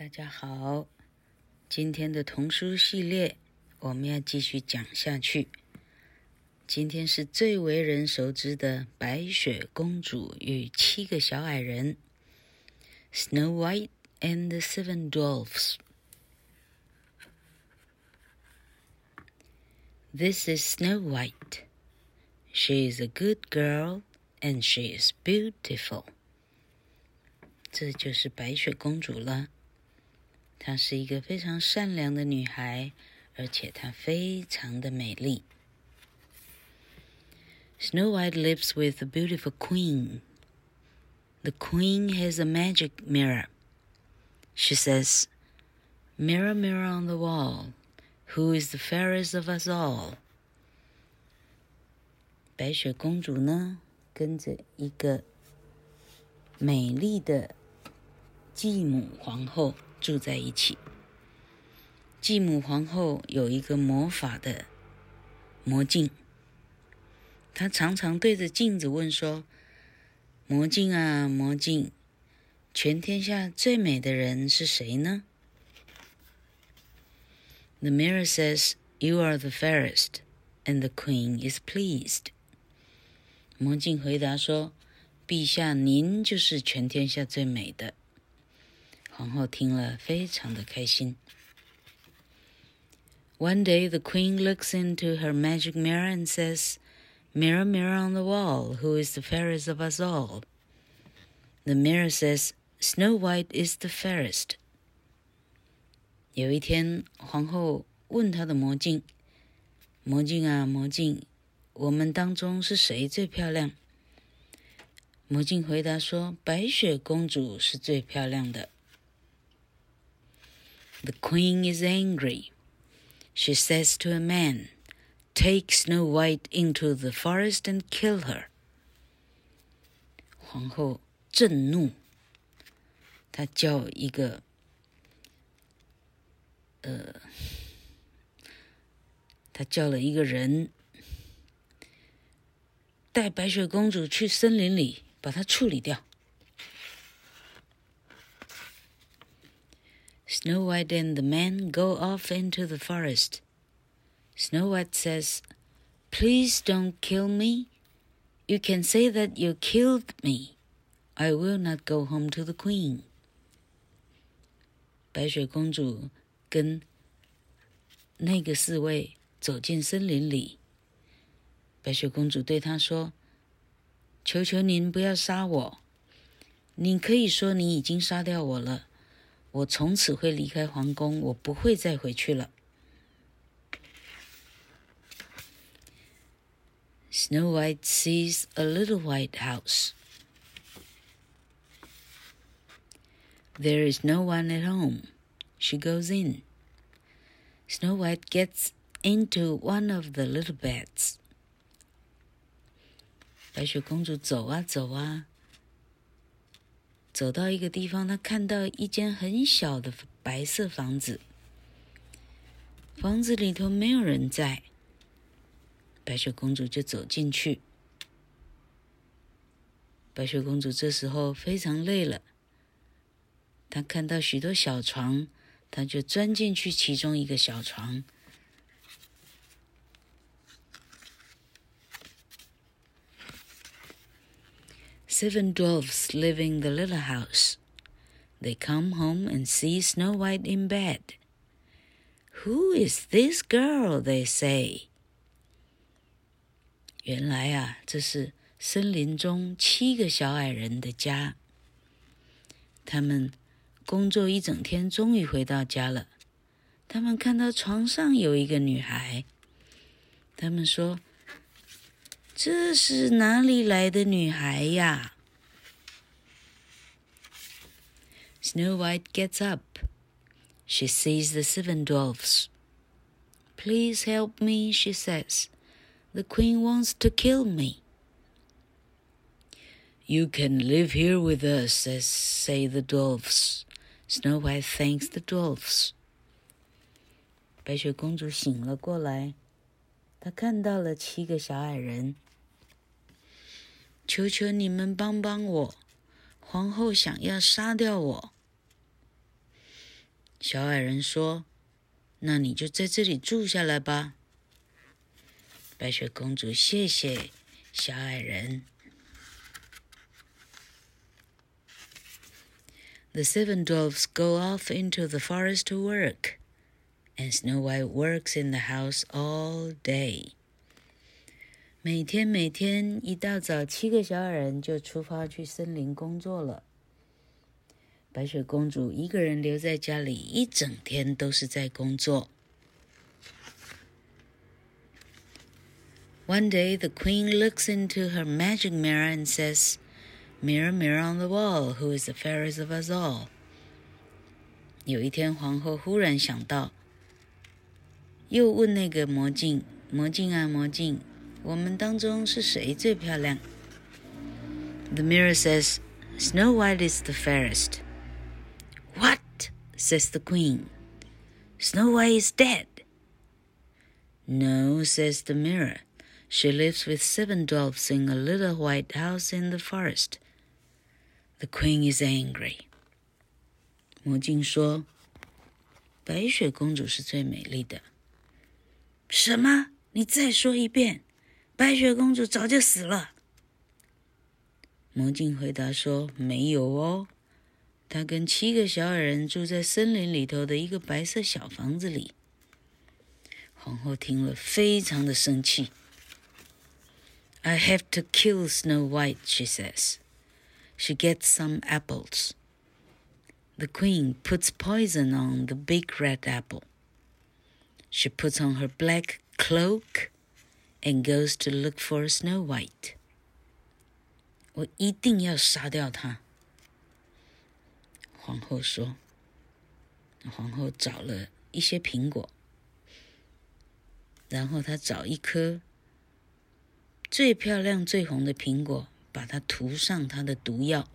大家好，今天的童书系列我们要继续讲下去。今天是最为人熟知的《白雪公主与七个小矮人》（Snow White and the Seven Dwarfs）。This is Snow White. She is a good girl and she is beautiful. 这就是白雪公主了。她是一个非常善良的女孩，而且她非常的美丽。Snow White lives with a beautiful queen. The queen has a magic mirror. She says, Mirror, mirror on the wall, who is the fairest of us all? 白雪公主呢，跟着一个美丽的继母皇后 住在一起。继母皇后有一个魔法的魔镜，她常常对着镜子问说：“魔镜啊，魔镜，全天下最美的人是谁呢？”The mirror says, "You are the fairest," and the queen is pleased. 魔镜回答说：“陛下，您就是全天下最美的。”皇后听了，非常的开心。One day, the queen looks into her magic mirror and says, Mirror, mirror on the wall, who is the fairest of us all? The mirror says, Snow White is the fairest. 有一天，皇后问她的魔镜：“魔镜啊，魔镜，我们当中是谁最漂亮？”魔镜回答说：“白雪公主是最漂亮的。” The queen is angry. She says to a man, Take Snow White into the forest and kill her. 皇后震怒，她叫一个呃，她叫了一个人带白雪公主去森林里把她处理掉。 Snow White and the man go off into the forest. Snow White says, Please don't kill me. You can say that you killed me. I will not go home to the queen. 白雪公主跟那个侍卫走进森林里。白雪公主对他说：“求求您不要杀我。你可以说你已经杀掉我了。” 我从此会离开皇宫，我不会再回去了。Snow White sees a little white house. There is no one at home. She goes in. Snow White gets into one of the little beds. 白雪公主走啊走啊， 走到一个地方，他看到一间很小的白色房子，房子里头没有人在。白雪公主就走进去。白雪公主这时候非常累了，她看到许多小床，她就钻进去其中一个小床。Seven dwarfs live in the little house. They come home and see Snow White in bed. Who is this girl? They say. 原来啊，这是森林中七个小矮人的家。他们工作一整天，终于回到家了。他们看到床上有一个女孩。他们说。 这是哪里来的女孩呀？Snow White gets up. She sees the seven dwarfs. Please help me, she says. The queen wants to kill me. You can live here with us, says, say the dwarfs. Snow White thanks the dwarfs. 白雪公主醒了过来，她看到了七个小矮人。 求求你们帮帮我！皇后想要杀掉我。小矮人说：“那你就在这里住下来吧。”白雪公主谢谢小矮人。The seven dwarfs go off into the forest to work, and Snow White works in the house all day. 每天每天一大早，七个小矮人就出发去森林工作了。白雪公主一个人留在家里，一整天都是在工作。One day, the queen looks into her magic mirror and says, "Mirror, mirror on the wall, who is the fairest of us all?" 有一天，皇后忽然想到，又问那个魔镜：“魔镜啊，魔镜，我们当中是谁最漂亮？”The mirror says, "Snow White is the fairest." What? says the queen. Snow White is dead. No, says the mirror. She lives with seven dwarfs in a little white house in the forest. The queen is angry. 魔镜说：“白雪公主是最美丽的。”什么？你再说一遍！ 白雪公主早就死了。魔镜回答说：“没有哦。”他跟七个小矮人住在森林里头的一个白色小房子里。皇后听了，非常的生气。I have to kill Snow White, she says. She gets some apples. The queen puts poison on the big red apple. She puts on her black cloak and goes to look for Snow White. 我一定要杀掉她。皇后说：“皇后找了一些苹果，然后她找一颗最漂亮、最红的苹果，把它涂上她的毒药。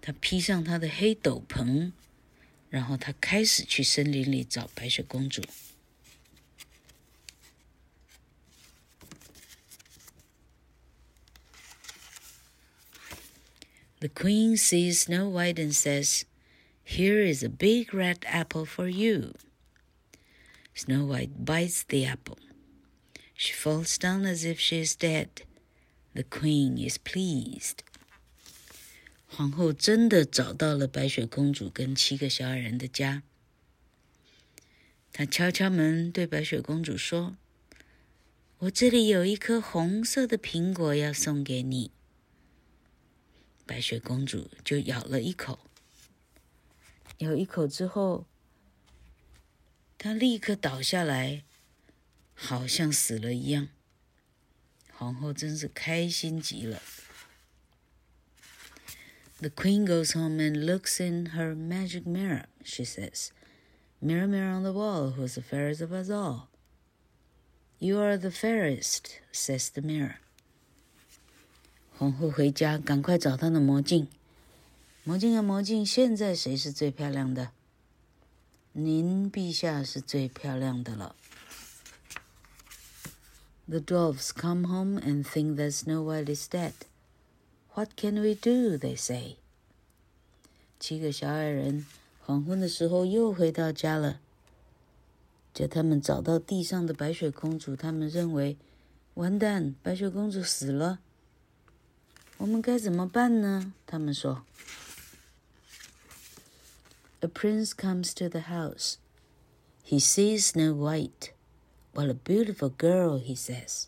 她披上她的黑斗篷，然后她开始去森林里找白雪公主。” The queen sees Snow White and says, Here is a big red apple for you. Snow White bites the apple. She falls down as if she is dead. The queen is pleased. 皇后真的找到了白雪公主跟七个小矮人的家。她敲敲门，对白雪公主说：“我这里有一颗红色的苹果要送给你。” 白雪公主就咬了一口，咬一口之后，她立刻倒下来，好像死了一样。皇后真是开心极了。The queen goes home and looks in her magic mirror. She says, "Mirror, mirror on the wall, who's the fairest of us all?" You are the fairest, says the mirror. 皇后回家，赶快找她的魔镜。魔镜啊，魔镜，现在谁是最漂亮的？您陛下是最漂亮的了。The dwarfs come home and think that Snow White is dead. What can we do? They say. 七个小矮人黄昏的时候又回到家了。叫他们找到地上的白雪公主，他们认为，完蛋，白雪公主死了。我们该怎么办呢？他们说。A prince comes to the house. He sees Snow White. What a beautiful girl, he says.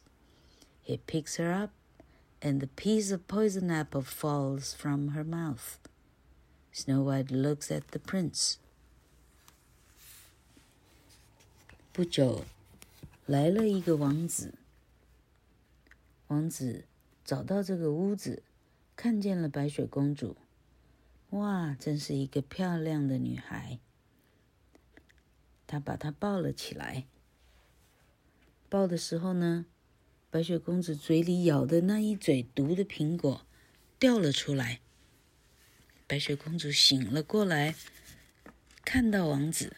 He picks her up, and the piece of poison apple falls from her mouth. Snow White looks at the prince. 不久，来了一个王子。王子 找到这个屋子，看见了白雪公主。哇，真是一个漂亮的女孩。他把她抱了起来。抱的时候呢，白雪公主嘴里咬的那一嘴毒的苹果掉了出来。白雪公主醒了过来，看到王子。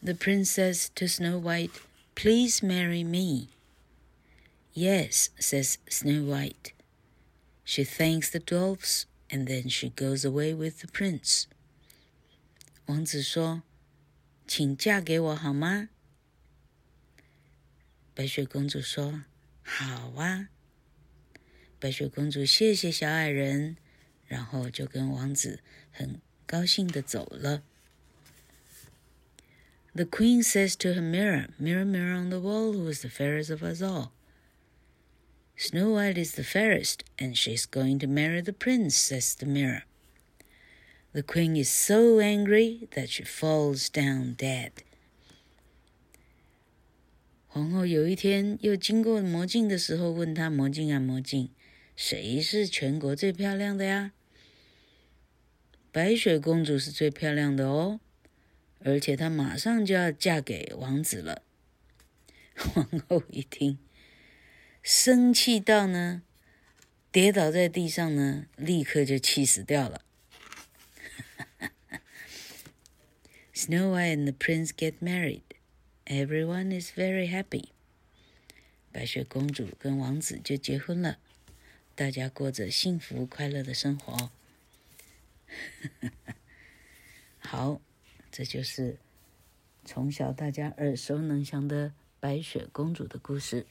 The princess to Snow White, "Please marry me." Yes, says Snow White. She thanks the dwarfs and then she goes away with the prince. 王子说：“请嫁给我好吗？”白雪公主说：“好啊。”白雪公主谢谢小矮人，然后就跟王子很高兴的走了。The queen says to her mirror, Mirror, mirror on the wall, who is the fairest of us all? Snow White is the fairest, and she's going to marry the prince, says the mirror. The queen is so angry that she falls down dead. 皇后有一天又经过魔镜的时候，问她：“魔镜啊，魔镜，谁是全国最漂亮的呀？白雪公主是最漂亮的哦，而且她马上就要嫁给王子了。皇后一听， 生气到呢，跌倒在地上呢，立刻就气死掉了。Snow White and the prince get married. Everyone is very happy. 白雪公主跟王子就结婚了。大家过着幸福快乐的生活。好，这就是从小大家耳熟能详的白雪公主的故事。